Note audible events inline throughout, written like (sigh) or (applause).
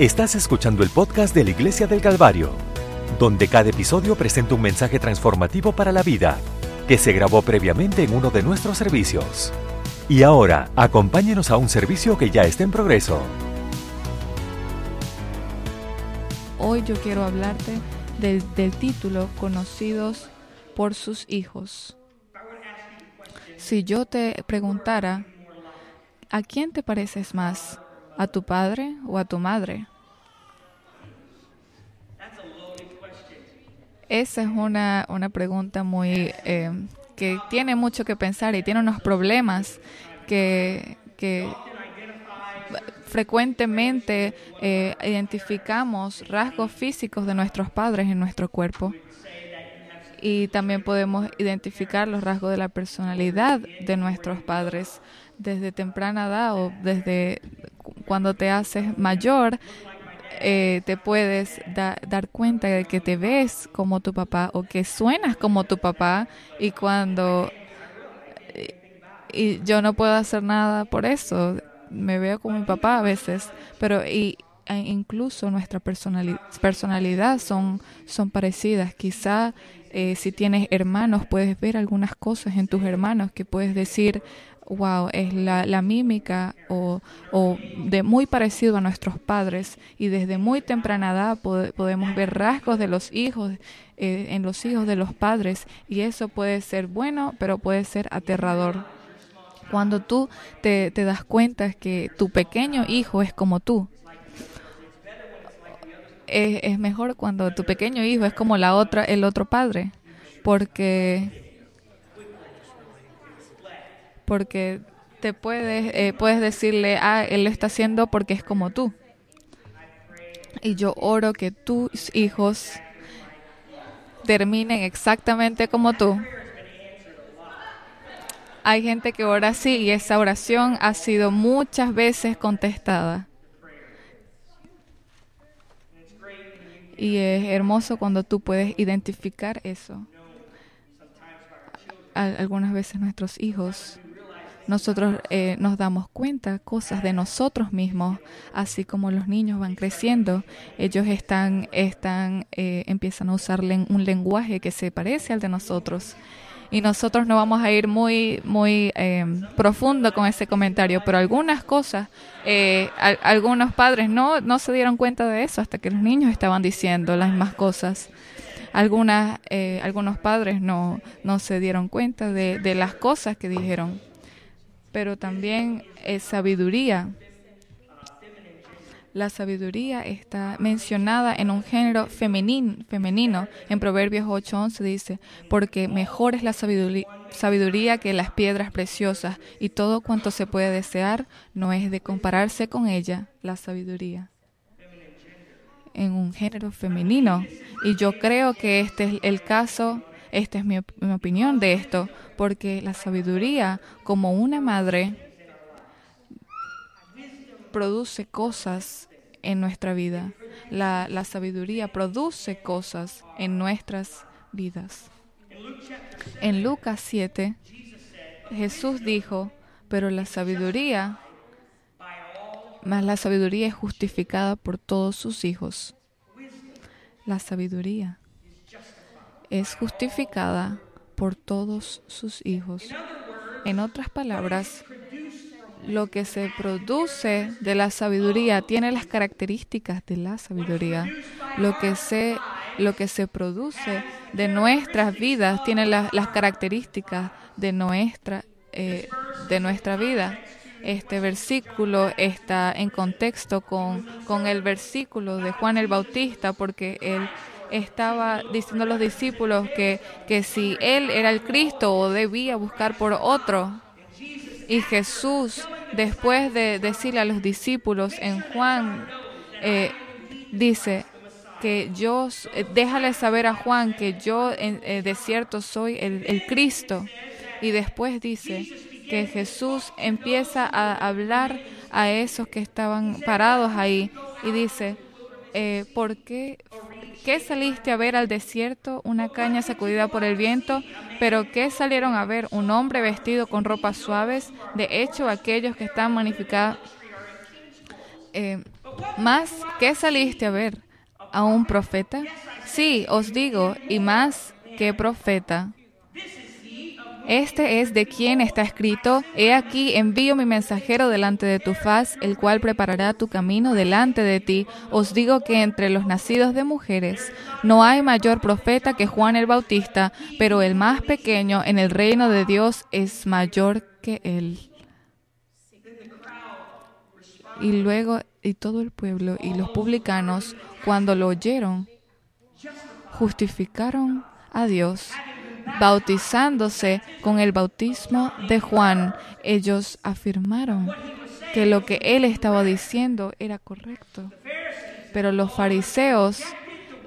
Estás escuchando el podcast de la Iglesia del Calvario, donde cada episodio presenta un mensaje transformativo para la vida que se grabó previamente en uno de nuestros servicios. Y ahora, acompáñenos a un servicio que ya está en progreso. Hoy yo quiero hablarte del, título Conocidos por sus hijos. Si yo te preguntara, ¿a quién te pareces más? ¿A tu padre o a tu madre? Esa es una, una pregunta muy eh, que tiene mucho que pensar y tiene unos problemas que, que frecuentemente eh, identificamos rasgos físicos de nuestros padres en nuestro cuerpo y también podemos identificar los rasgos de la personalidad de nuestros padres desde temprana edad o desde cuando te haces mayor. Eh, te puedes dar cuenta de que te ves como tu papá o que suenas como tu papá y cuando y yo no puedo hacer nada por eso. Me veo como mi papá a veces pero y e incluso nuestra personalidad son son parecidas. Quizá eh, si tienes hermanos, puedes ver algunas cosas en tus hermanos que puedes decir, wow, es la, la mímica o, o, de muy parecido a nuestros padres. Y desde muy temprana edad podemos ver rasgos de los hijos eh, en los hijos de los padres. Y eso puede ser bueno, pero puede ser aterrador. Cuando tú te, te das cuenta que tu pequeño hijo es como tú, es, mejor cuando tu pequeño hijo es como la otra, el otro padre, porque porque te puedes eh, puedes decirle ah él lo está haciendo porque es como tú y yo oro que tus hijos terminen exactamente como tú. Hay gente que ora así y esa oración ha sido muchas veces contestada. Y es hermoso cuando tú puedes identificar eso. Algunas veces nuestros hijos, nosotros eh, nos damos cuenta cosas de nosotros mismos, así como los niños van creciendo, ellos están, están, eh, empiezan a usar un lenguaje que se parece al de nosotros y nosotros no vamos a ir muy, muy eh, profundo con ese comentario, pero algunas cosas, eh, algunos padres no, no se dieron cuenta de eso hasta que los niños estaban diciendo las mismas cosas. Algunas, eh, algunos padres no, no se dieron cuenta de las cosas que dijeron, pero también es sabiduría la sabiduría está mencionada en un género femenino. femenino. En Proverbios 8:11 dice, porque mejor es la sabiduría, que las piedras preciosas, y todo cuanto se puede desear no es de compararse con ella, la sabiduría. En un género femenino. Y yo creo que este es el caso, esta es mi opinión de esto, porque la sabiduría como una madre produce cosas en nuestra vida. La, la, sabiduría produce cosas en nuestras vidas. En Lucas 7, Jesús dijo, pero la sabiduría, más la sabiduría es justificada por todos sus hijos. La sabiduría es justificada por todos sus hijos. En otras palabras, lo que se produce de la sabiduría tiene las características de la sabiduría. Lo que se, lo que se produce de nuestras vidas tiene las características de nuestra, eh, de nuestra vida. Este versículo está en contexto con, con el versículo de Juan el Bautista porque él estaba diciendo a los discípulos que, que si él era el Cristo o debía buscar por otro, y Jesús, después de decirle a los discípulos en Juan, eh, dice que yo, eh, déjale saber a Juan que yo eh, de cierto soy el, Cristo. Y después dice que Jesús empieza a hablar a esos que estaban parados ahí y dice, ¿por qué ¿Qué saliste a ver al desierto? Una caña sacudida por el viento. Pero ¿qué salieron a ver? Un hombre vestido con ropas suaves. De hecho, aquellos que están magnificados. Eh, Más, ¿qué saliste a ver? ¿A un profeta? Sí, os digo, y más que profeta. Este es de quien está escrito, He aquí envío mi mensajero delante de tu faz, el cual preparará tu camino delante de ti. Os digo que entre los nacidos de mujeres no hay mayor profeta que Juan el Bautista, pero el más pequeño en el reino de Dios es mayor que él. Y luego, y todo el pueblo y los publicanos, cuando lo oyeron, justificaron a Dios bautizándose con el bautismo de Juan, ellos afirmaron que lo que él estaba diciendo era correcto. Pero los fariseos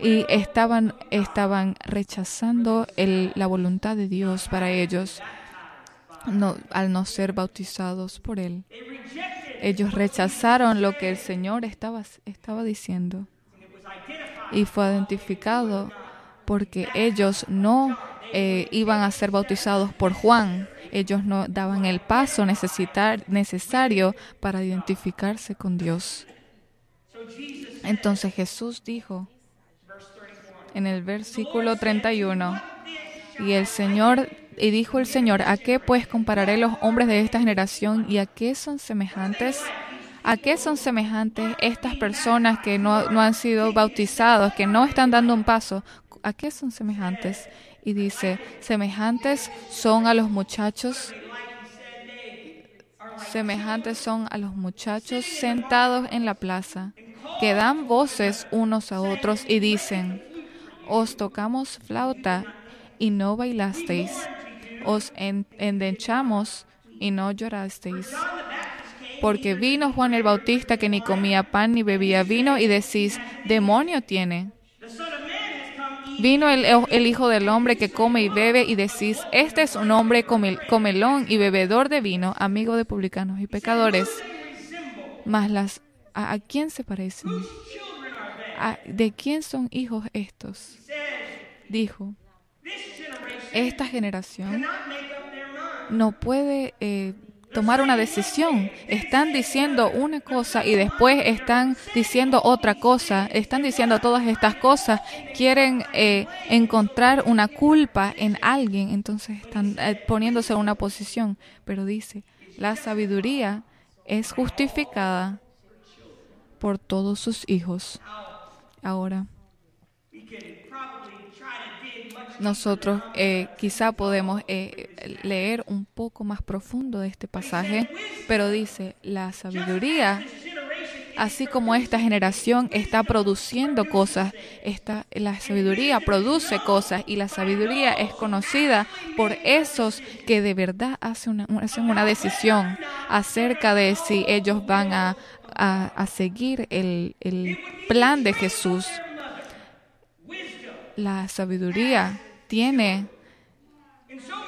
y estaban, estaban rechazando la voluntad de Dios para ellos no, al no ser bautizados por él. Ellos rechazaron lo que el Señor estaba, estaba diciendo y fue identificado porque ellos no eh, iban a ser bautizados por Juan. Ellos no daban el paso necesario para identificarse con Dios. Entonces Jesús dijo en el versículo 31, y el Señor, y dijo el Señor, ¿a qué pues compararé los hombres de esta generación y a qué son semejantes? ¿A qué son semejantes estas personas que no, no han sido bautizados, que no están dando un paso? ¿A qué son semejantes? y dice, semejantes son a los muchachos, semejantes son a los muchachos sentados en la plaza, que dan voces unos a otros y dicen, os tocamos flauta y no bailasteis, os endechamos y no llorasteis. Porque vino Juan el Bautista que ni comía pan ni bebía vino y decís, demonio tiene. Vino el, Hijo del Hombre que come y bebe y decís, este es un hombre comelón y bebedor de vino, amigo de publicanos y pecadores. Mas las, ¿a, quién se parecen? ¿De quién son hijos estos? Dijo, esta generación no puede eh, tomar una decisión. Están diciendo una cosa y después están diciendo otra cosa. Están diciendo todas estas cosas. Quieren eh, encontrar una culpa en alguien. Entonces están eh, poniéndose en una posición. Pero dice, la sabiduría es justificada por todos sus hijos. Ahora nosotros eh, quizá podemos eh, leer un poco más profundo de este pasaje, pero dice, la sabiduría, así como esta generación está produciendo cosas, esta, la sabiduría produce cosas y la sabiduría es conocida por esos que de verdad hacen una, decisión acerca de si ellos van a, a, seguir el, el plan de Jesús la sabiduría tiene,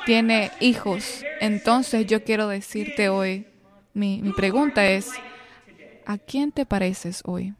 tiene hijos. Entonces yo quiero decirte hoy, mi, mi pregunta es, ¿a quién te pareces hoy?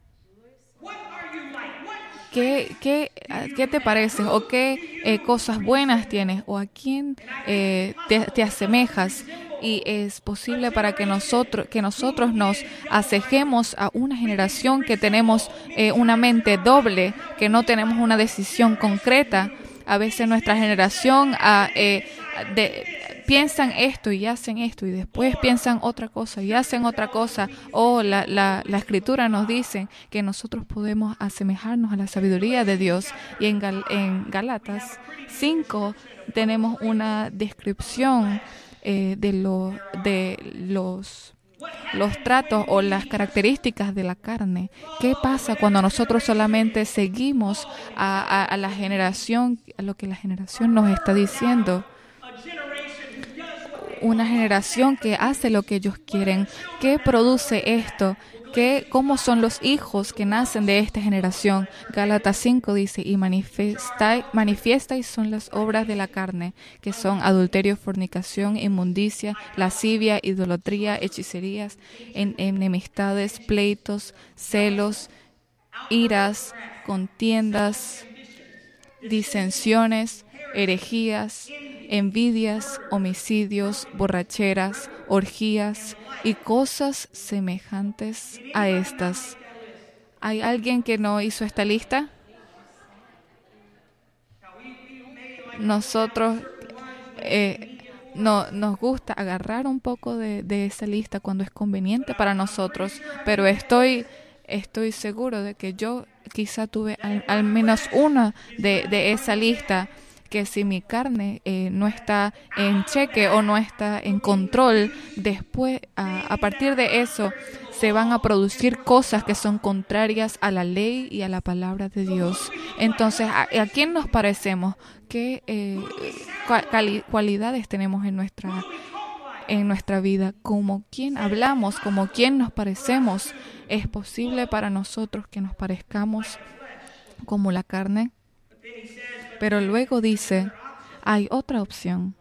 ¿Qué, qué, qué te pareces o qué eh, cosas buenas tienes o a quién eh, te, te, asemejas? Y es posible para que nosotros, que nosotros nos asejemos a una generación que tenemos eh, una mente doble, que no tenemos una decisión concreta. A veces nuestra generación ah, de, piensan esto y hacen esto y después piensan otra cosa y hacen otra cosa. O la, la, la escritura nos dice que nosotros podemos asemejarnos a la sabiduría de Dios. Y en, en Galatas 5 tenemos una descripción eh, de, lo, de los los tratos o las características de la carne. ¿Qué pasa cuando nosotros solamente seguimos a, a, la generación, a lo que la generación nos está diciendo? Una generación que hace lo que ellos quieren. ¿Qué produce esto? ¿Qué, ¿Cómo son los hijos que nacen de esta generación? Gálatas 5 dice, y manifiesta, y son las obras de la carne, que son adulterio, fornicación, inmundicia, lascivia, idolatría, hechicerías, enemistades, pleitos, celos, iras, contiendas, disensiones, herejías, envidias, homicidios, borracheras, orgías y cosas semejantes a estas, ¿Hay alguien que no hizo esta lista? Nosotros eh, no, nos gusta agarrar un poco de, esa lista cuando es conveniente para nosotros, pero estoy, estoy seguro de que yo quizá tuve al, menos una de, de esa lista que si mi carne eh, no está en cheque o no está en control, después, a, partir de eso, se van a producir cosas que son contrarias a la ley y a la palabra de Dios. Entonces, ¿a, quién nos parecemos? ¿Qué eh, cualidades tenemos en nuestra en nuestra vida? ¿Como quién hablamos? ¿Como quién nos parecemos? ¿Es posible para nosotros que nos parezcamos como la carne? Pero luego dice, hay otra opción.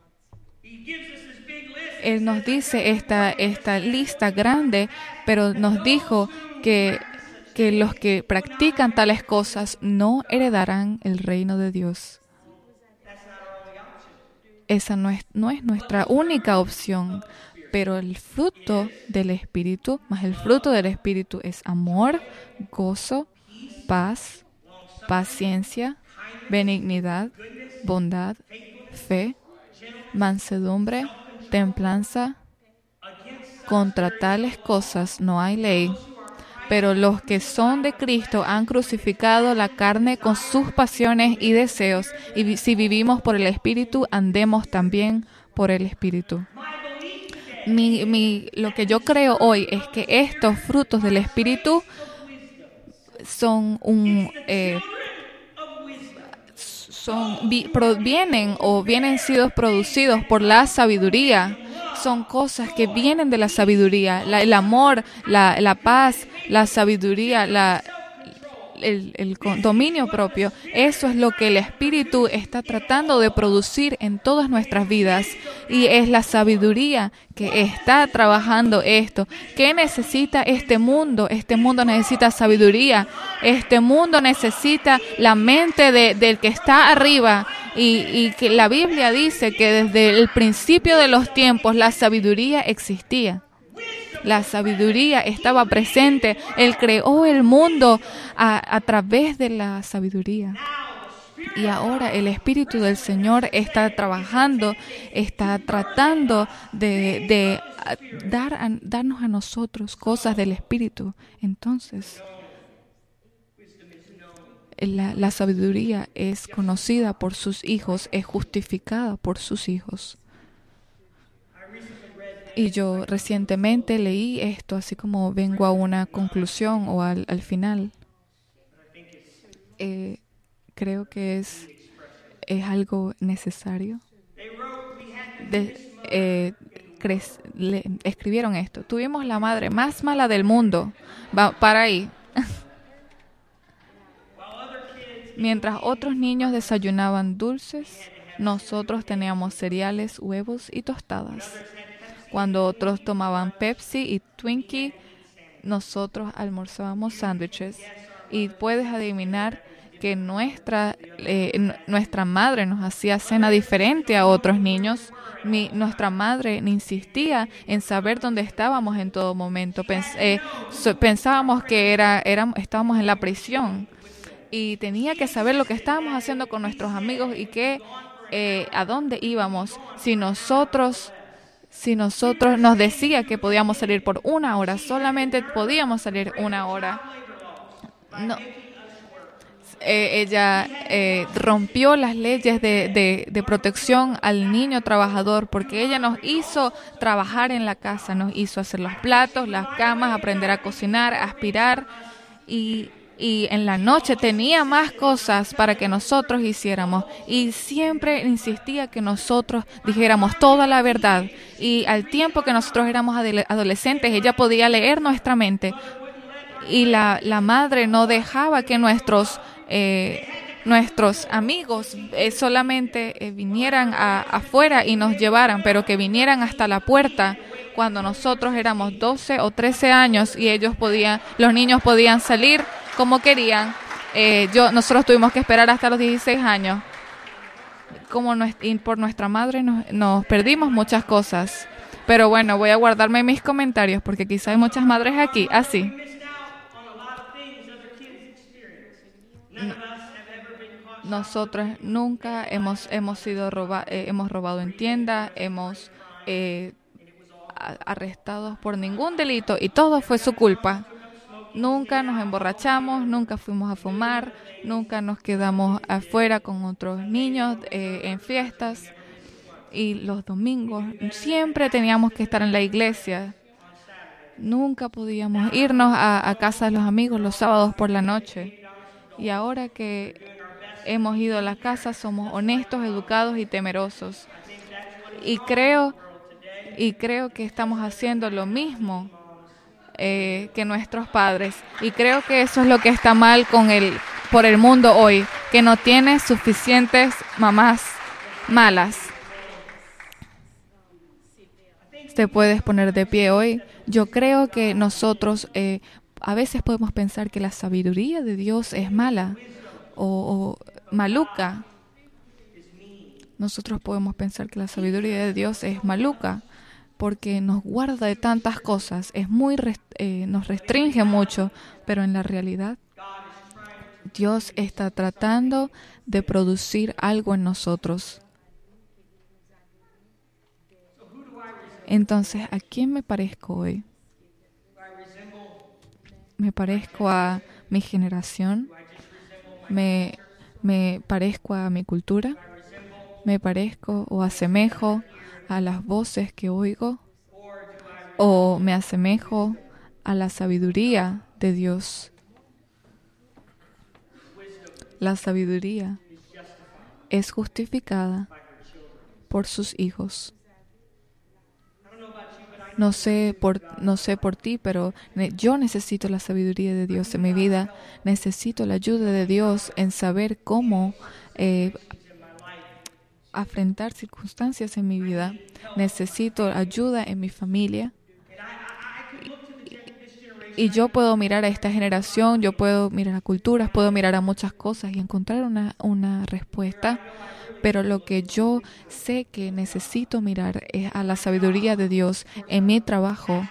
Él nos dice esta, esta lista grande, pero nos dijo que, que los que practican tales cosas no heredarán el reino de Dios. Esa no es, no es nuestra única opción, pero el fruto del Espíritu, más el fruto del Espíritu es amor, gozo, paz, paciencia, benignidad, bondad, fe, mansedumbre, templanza. Contra tales cosas no hay ley. Pero los que son de Cristo han crucificado la carne con sus pasiones y deseos, y si vivimos por el Espíritu, andemos también por el Espíritu. Mi, lo que yo creo hoy es que estos frutos del Espíritu son un eh, son, provienen o vienen sido producidos por la sabiduría. Son cosas que vienen de la sabiduría, el amor, la, la paz, la sabiduría, la, el, dominio propio, eso es lo que el Espíritu está tratando de producir en todas nuestras vidas. Y es la sabiduría que está trabajando esto. ¿Qué necesita este mundo? Este mundo necesita sabiduría. Este mundo necesita la mente de, del que está arriba. Y, y que la Biblia dice que desde el principio de los tiempos la sabiduría existía. La sabiduría estaba presente. Él creó el mundo a, través de la sabiduría. Y ahora el Espíritu del Señor está trabajando, está tratando de, dar darnos a nosotros cosas del Espíritu. Entonces, la sabiduría es conocida por sus hijos, es justificada por sus hijos. Y yo recientemente leí esto, así como vengo a una conclusión o al, final. Eh, creo que es, es algo necesario. Eh, escribieron esto. Tuvimos la madre más mala del mundo. Para ahí. (laughs) Mientras otros niños desayunaban dulces, nosotros teníamos cereales, huevos y tostadas. Cuando otros tomaban Pepsi y Twinkie, nosotros almorzábamos sándwiches. Y puedes adivinar que nuestra, eh, nuestra madre nos hacía cena diferente a otros niños. Nuestra madre insistía en saber dónde estábamos en todo momento. Eh, pensábamos que estábamos en la prisión y tenía que saber lo que estábamos haciendo con nuestros amigos y que, eh, a dónde íbamos. Si nosotros si nosotros nos decía que podíamos salir por una hora, solamente podíamos salir una hora. No. Eh, ella eh, rompió las leyes de, de, protección al niño trabajador porque ella nos hizo trabajar en la casa, nos hizo hacer los platos, las camas, aprender a cocinar, aspirar y y en la noche tenía más cosas para que nosotros hiciéramos. Y siempre insistía que nosotros dijéramos toda la verdad. Y al tiempo que nosotros éramos adolescentes ella podía leer nuestra mente. Y la, la madre no dejaba que nuestros eh, nuestros amigos eh, solamente eh, vinieran afuera y nos llevaran, pero que vinieran hasta la puerta cuando nosotros éramos 12 o 13 años y ellos podían, los niños podían salir como querían. Eh, yo, nosotros tuvimos que esperar hasta los 16 años. Como no, por nuestra madre nos, nos perdimos muchas cosas. Pero bueno, voy a guardarme mis comentarios porque quizá hay muchas madres aquí. Ah, Así. Nosotros nunca hemos, hemos sido eh, hemos robado en tiendas, hemos eh, arrestados por ningún delito y todo fue su culpa. Nunca nos emborrachamos, nunca fuimos a fumar, nunca nos quedamos afuera con otros niños eh, en fiestas y los domingos siempre teníamos que estar en la iglesia. Nunca podíamos irnos a, casa de los amigos los sábados por la noche. Y ahora que hemos ido a la casa somos honestos, educados y temerosos. Y creo, y creo que estamos haciendo lo mismo eh, que nuestros padres. Y creo que eso es lo que está mal con el, por el mundo hoy, que no tiene suficientes mamás malas. Te puedes poner de pie hoy. Yo creo que nosotros eh, a veces podemos pensar que la sabiduría de Dios es mala o, o maluca. Nosotros podemos pensar que la sabiduría de Dios es maluca porque nos guarda de tantas cosas, es muy eh, nos restringe mucho, pero en la realidad Dios está tratando de producir algo en nosotros. Entonces, ¿a quién me parezco hoy? ¿Me parezco a mi generación? ¿Me, me parezco a mi cultura? ¿Me parezco o asemejo a las voces que oigo o me asemejo a la sabiduría de Dios. La sabiduría es justificada por sus hijos. No sé por no sé por ti, pero yo necesito la sabiduría de Dios en mi vida. Necesito la ayuda de Dios en saber cómo eh, afrontar circunstancias en mi vida, necesito ayuda en mi familia. Y yo puedo mirar a esta generación, yo puedo mirar a culturas, puedo mirar a muchas cosas y encontrar una, una respuesta. Pero lo que yo sé que necesito mirar es a la sabiduría de Dios en mi trabajo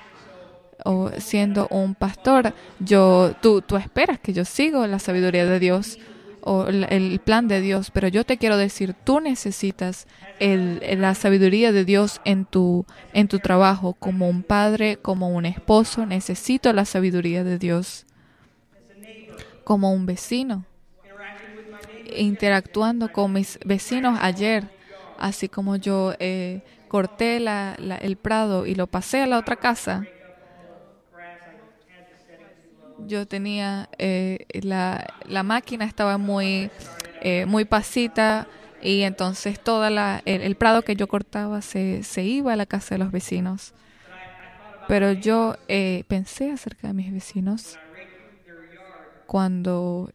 o siendo un pastor. Yo, tú, tú esperas que yo siga la sabiduría de Dios o el plan de Dios, pero yo te quiero decir, tú necesitas el, la sabiduría de Dios en tu, en tu trabajo, como un padre, como un esposo, necesito la sabiduría de Dios, como un vecino, interactuando con mis vecinos ayer, así como yo eh, corté la, el prado y lo pasé a la otra casa yo tenía eh, la, la, máquina estaba muy eh, muy pasita y entonces toda la el, prado que yo cortaba se, se, iba a la casa de los vecinos. Pero yo eh, pensé acerca de mis vecinos cuando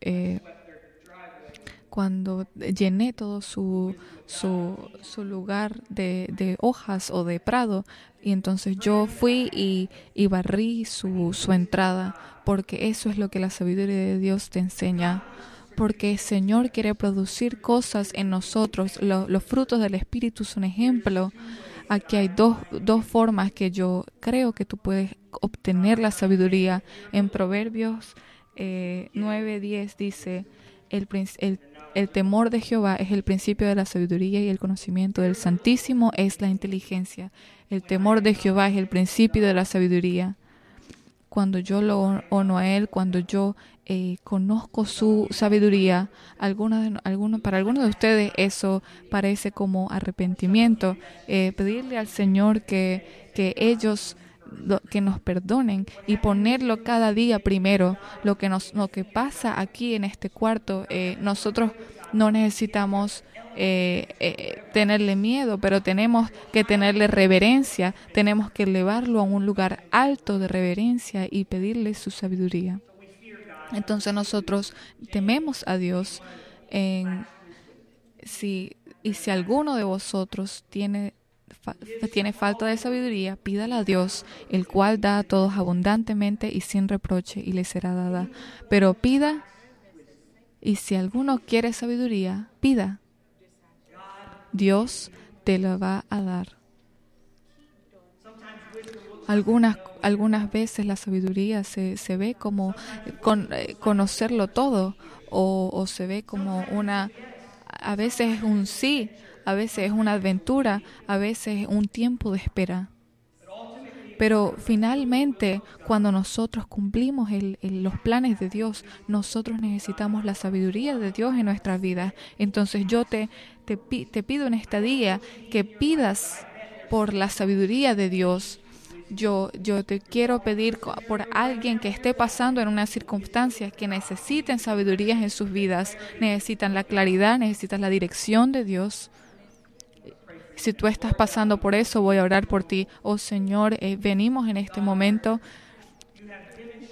cuando llené todo su, su, lugar de, de, hojas o de prado y entonces yo fui y, y barrí su, su entrada porque eso es lo que la sabiduría de Dios te enseña. Porque el Señor quiere producir cosas en nosotros. los frutos del Espíritu son ejemplo. Aquí hay dos, dos formas que yo creo que tú puedes obtener la sabiduría. En Proverbios eh, 9, 10 dice, el, el, temor de Jehová es el principio de la sabiduría y el conocimiento del Santísimo es la inteligencia. El temor de Jehová es el principio de la sabiduría cuando yo lo honro a Él, cuando yo eh, conozco su sabiduría, alguna, alguna, para algunos de ustedes eso parece como arrepentimiento. Eh, pedirle al Señor que, que ellos que nos perdonen y ponerlo cada día primero. Lo que, nos, lo que pasa aquí en este cuarto, eh, nosotros no necesitamos eh, eh, tenerle miedo, pero tenemos que tenerle reverencia, tenemos que elevarlo a un lugar alto de reverencia y pedirle su sabiduría. Entonces nosotros tememos a Dios en, si, y si alguno de vosotros tiene tiene falta de sabiduría, pídala a Dios, el cual da a todos abundantemente y sin reproche, y le será dada. Pero pida, y si alguno quiere sabiduría, pida, Dios te lo va a dar. Algunas, algunas veces la sabiduría se, se ve como eh, conocerlo todo o, o se ve como una, a veces es un sí, a veces es una aventura, a veces es un tiempo de espera. Pero finalmente, cuando nosotros cumplimos los planes de Dios, nosotros necesitamos la sabiduría de Dios en nuestras vidas. Entonces yo te, te, te pido en esta día que pidas por la sabiduría de Dios. Yo, yo te quiero pedir por alguien que esté pasando en unas circunstancias que necesiten sabiduría en sus vidas, necesitan la claridad, necesitan la dirección de Dios. Si tú estás pasando por eso, voy a orar por ti. Oh Señor, eh, venimos en este momento.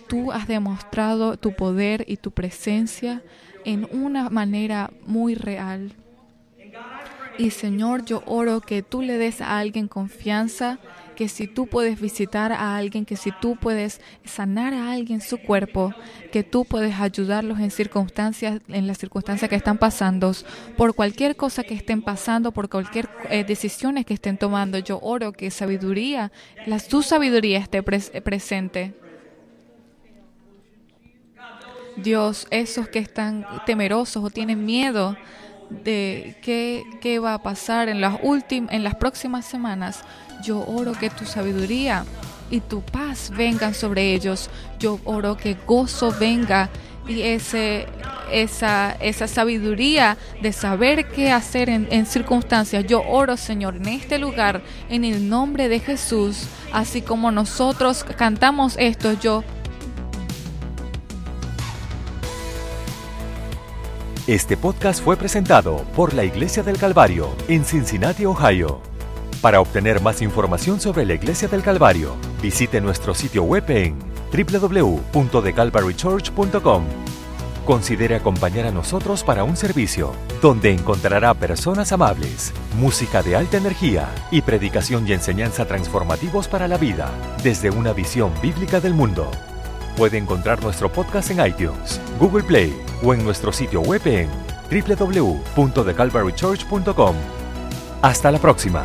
Tú has demostrado tu poder y tu presencia en una manera muy real. Y Señor, yo oro que tú le des a alguien confianza que si tú puedes visitar a alguien, que si tú puedes sanar a alguien su cuerpo, que tú puedes ayudarlos en circunstancias, en las circunstancias que están pasando, por cualquier cosa que estén pasando, por cualquier eh, decisiones que estén tomando. Yo oro que sabiduría, la, tu sabiduría esté presente. Dios, esos que están temerosos o tienen miedo de qué, qué va a pasar en las en las próximas semanas, yo oro que tu sabiduría y tu paz vengan sobre ellos. Yo oro que gozo venga y ese, esa, esa sabiduría de saber qué hacer en, en, circunstancias. Yo oro, Señor, en este lugar, en el nombre de Jesús, así como nosotros cantamos esto, yo... Este podcast fue presentado por la Iglesia del Calvario en Cincinnati, Ohio. Para obtener más información sobre la Iglesia del Calvario, visite nuestro sitio web en www.thecalvarychurch.com. Considere acompañar a nosotros para un servicio donde encontrará personas amables, música de alta energía y predicación y enseñanza transformativos para la vida desde una visión bíblica del mundo. Puede encontrar nuestro podcast en iTunes, Google Play o en nuestro sitio web en www.thecalvarychurch.com. Hasta la próxima.